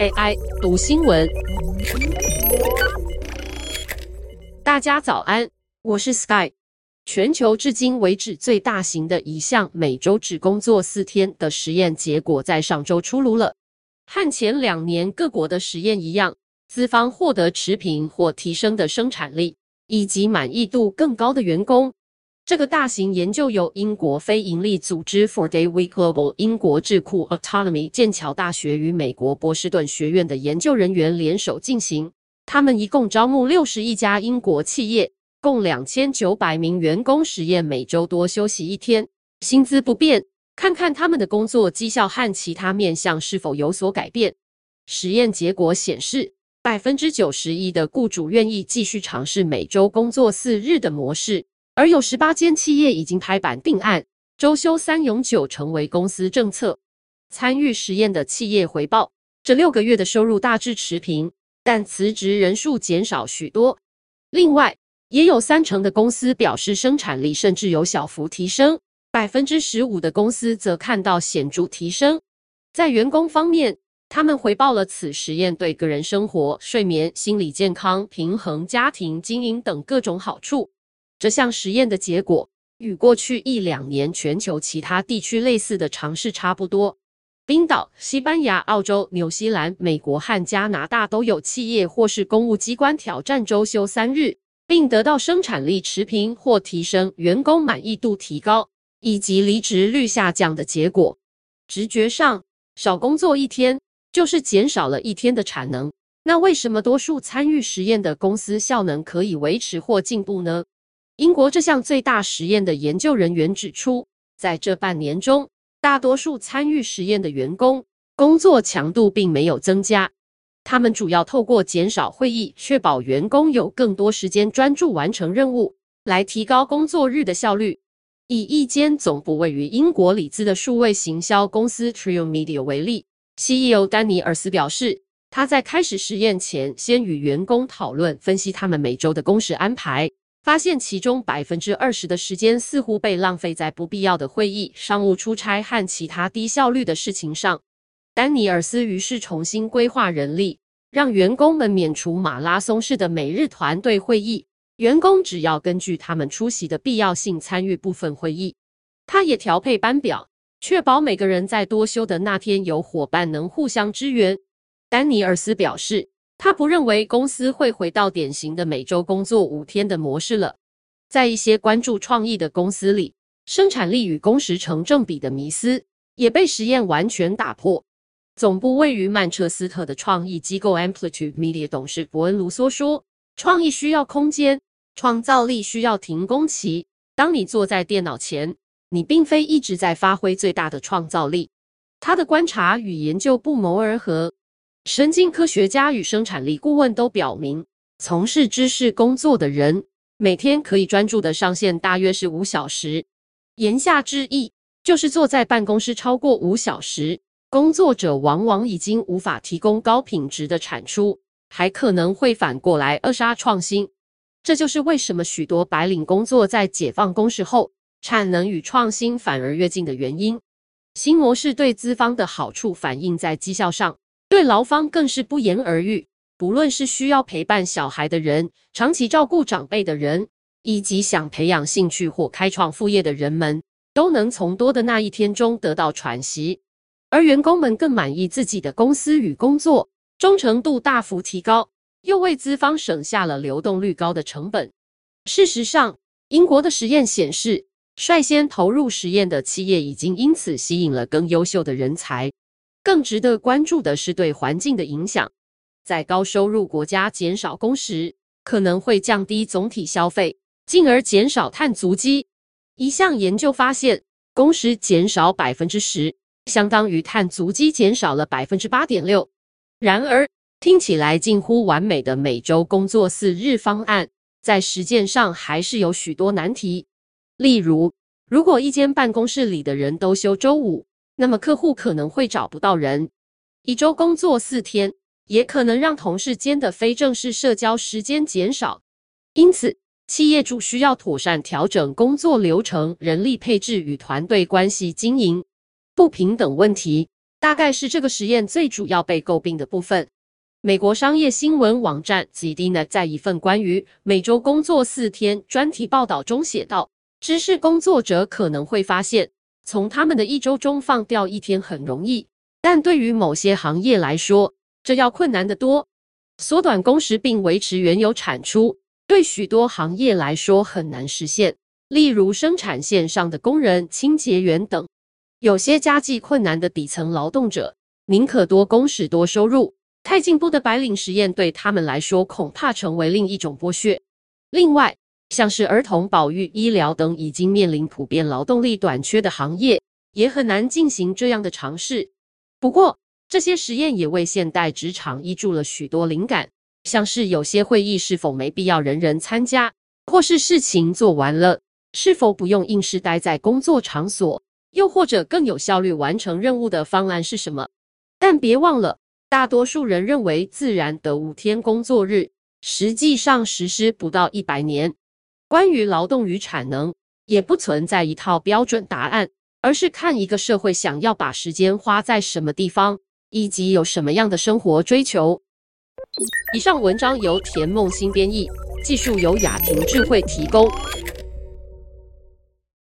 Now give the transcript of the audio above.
AI 读新闻，大家早安，我是 Sky。全球至今为止最大型的一项每周只工作四天的实验结果在上周出炉了。和前两年各国的实验一样，资方获得持平或提升的生产力，以及满意度更高的员工。这个大型研究由英国非营利组织 for Day Week Global、英国智库 Autonomy、剑桥大学与美国波士顿学院的研究人员联手进行。他们一共招募六十一家英国企业，共两千九百名员工，实验每周多休息一天，薪资不变，看看他们的工作绩效和其他面向是否有所改变。实验结果显示，百分之九十一的雇主愿意继续尝试每周工作四日的模式。而有十八间企业已经拍板定案，周休三永久成为公司政策。参与实验的企业回报，这六个月的收入大致持平，但辞职人数减少许多。另外，也有三成的公司表示生产力甚至有小幅提升，百分之十五的公司则看到显著提升。在员工方面，他们回报了此实验对个人生活、睡眠、心理健康、平衡家庭经营等各种好处。这项实验的结果与过去一两年全球其他地区类似的尝试差不多。冰岛、西班牙、澳洲、纽西兰、美国和加拿大都有企业或是公务机关挑战周休三日，并得到生产力持平或提升、员工满意度提高以及离职率下降的结果。直觉上，少工作一天就是减少了一天的产能。那为什么多数参与实验的公司效能可以维持或进步呢？英国这项最大实验的研究人员指出，在这半年中，大多数参与实验的员工工作强度并没有增加。他们主要透过减少会议，确保员工有更多时间专注完成任务，来提高工作日的效率。以一间总部位于英国里兹的数位行销公司 Trio Media 为例，CEO 丹尼尔斯表示，他在开始实验前，先与员工讨论，分析他们每周的工时安排。发现其中百分之二十的时间似乎被浪费在不必要的会议、商务出差和其他低效率的事情上。丹尼尔斯于是重新规划人力，让员工们免除马拉松式的每日团队会议，员工只要根据他们出席的必要性参与部分会议。他也调配班表，确保每个人在多休的那天有伙伴能互相支援。丹尼尔斯表示。他不认为公司会回到典型的每周工作五天的模式了。在一些关注创意的公司里，生产力与工时成正比的迷思也被实验完全打破。总部位于曼彻斯特的创意机构 Amplitude Media 董事伯恩·卢梭说：“创意需要空间，创造力需要停工期。当你坐在电脑前，你并非一直在发挥最大的创造力。”他的观察与研究不谋而合。神经科学家与生产力顾问都表明，从事知识工作的人每天可以专注的上限大约是五小时。言下之意，就是坐在办公室超过五小时，工作者往往已经无法提供高品质的产出，还可能会反过来扼杀创新。这就是为什么许多白领工作在解放工时后，产能与创新反而跃进的原因。新模式对资方的好处反映在绩效上。对劳方更是不言而喻，不论是需要陪伴小孩的人、长期照顾长辈的人，以及想培养兴趣或开创副业的人们，都能从多的那一天中得到喘息。而员工们更满意自己的公司与工作，忠诚度大幅提高，又为资方省下了流动率高的成本。事实上，英国的实验显示，率先投入实验的企业已经因此吸引了更优秀的人才。更值得关注的是对环境的影响。在高收入国家减少工时，可能会降低总体消费，进而减少碳足迹。一项研究发现，工时减少百分之十，相当于碳足迹减少了百分之八点六。然而，听起来近乎完美的每周工作四日方案，在实践上还是有许多难题。例如，如果一间办公室里的人都休周五，那么客户可能会找不到人。一周工作四天，也可能让同事间的非正式社交时间减少。因此，企业主需要妥善调整工作流程、人力配置与团队关系经营。不平等问题，大概是这个实验最主要被诟病的部分。美国商业新闻网站 ZDNet 在一份关于每周工作四天专题报道中写道：“知识工作者可能会发现，从他们的一周中放掉一天很容易，但对于某些行业来说，这要困难得多。缩短工时并维持原有产出，对许多行业来说很难实现，例如生产线上的工人、清洁员等。有些家计困难的底层劳动者，宁可多工时多收入。”太进步的白领实验对他们来说恐怕成为另一种剥削。另外，像是儿童保育、医疗等已经面临普遍劳动力短缺的行业，也很难进行这样的尝试。不过，这些实验也为现代职场挹注了许多灵感，像是有些会议是否没必要人人参加，或是事情做完了，是否不用硬是待在工作场所，又或者更有效率完成任务的方案是什么？但别忘了。大多数人认为自然的五天工作日，实际上实施不到一百年。关于劳动与产能，也不存在一套标准答案，而是看一个社会想要把时间花在什么地方，以及有什么样的生活追求。以上文章由田梦新编译，技术由雅婷智慧提供。